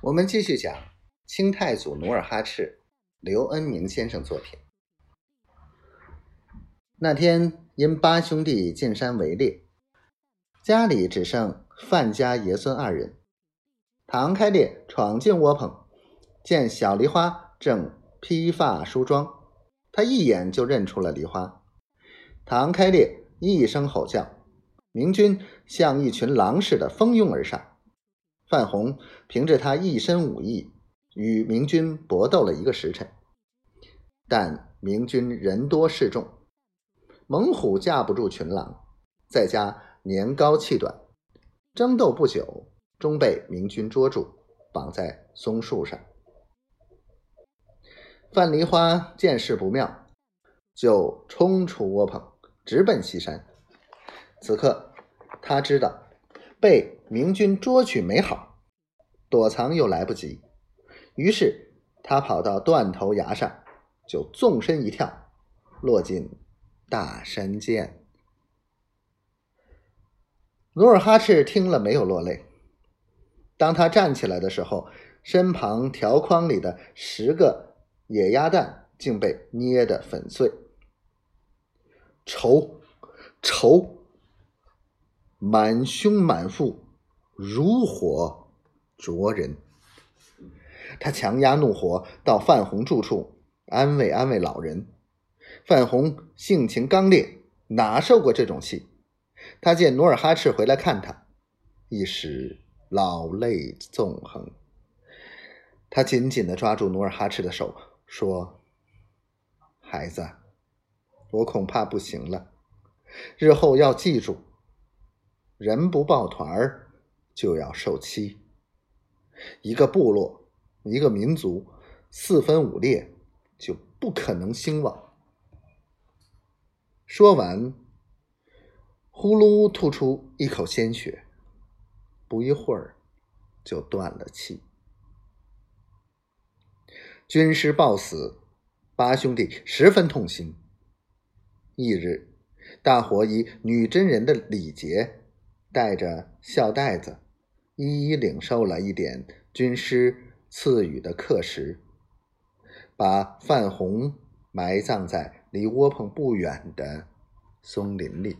我们继续讲清太祖努尔哈赤，刘恩明先生作品。那天因八兄弟进山围猎，家里只剩范家爷孙二人。唐开烈闯进窝棚，见小梨花正披发梳妆，他一眼就认出了梨花。唐开烈一声吼叫，明军像一群狼似的蜂拥而上。范宏凭着他一身武艺，与明军搏斗了一个时辰，但明军人多势众，猛虎架不住群狼，在加年高气短，争斗不久，终被明军捉住，绑在松树上。范梨花见势不妙，就冲出窝棚，直奔西山。此刻，他知道被。明军捉取没好，躲藏又来不及，于是他跑到断头崖上，就纵身一跳，落进大山涧。努尔哈赤听了没有落泪。当他站起来的时候，身旁条框里的十个野鸭蛋竟被捏得粉碎。愁，愁，满胸满腹。如火灼人，他强压怒火到范红住处安慰安慰老人。范红性情刚烈，哪受过这种气？他见努尔哈赤回来看他，一时老泪纵横。他紧紧的抓住努尔哈赤的手，说：“孩子，我恐怕不行了。日后要记住，人不抱团儿。”就要受欺。一个部落，一个民族，四分五裂，就不可能兴旺。说完，呼噜吐出一口鲜血，不一会儿就断了气。军师暴死，八兄弟十分痛心。翌日，大伙以女真人的礼节，带着孝袋子。一一领受了一点军师赐予的课时，把范红埋葬在离窝棚不远的松林里。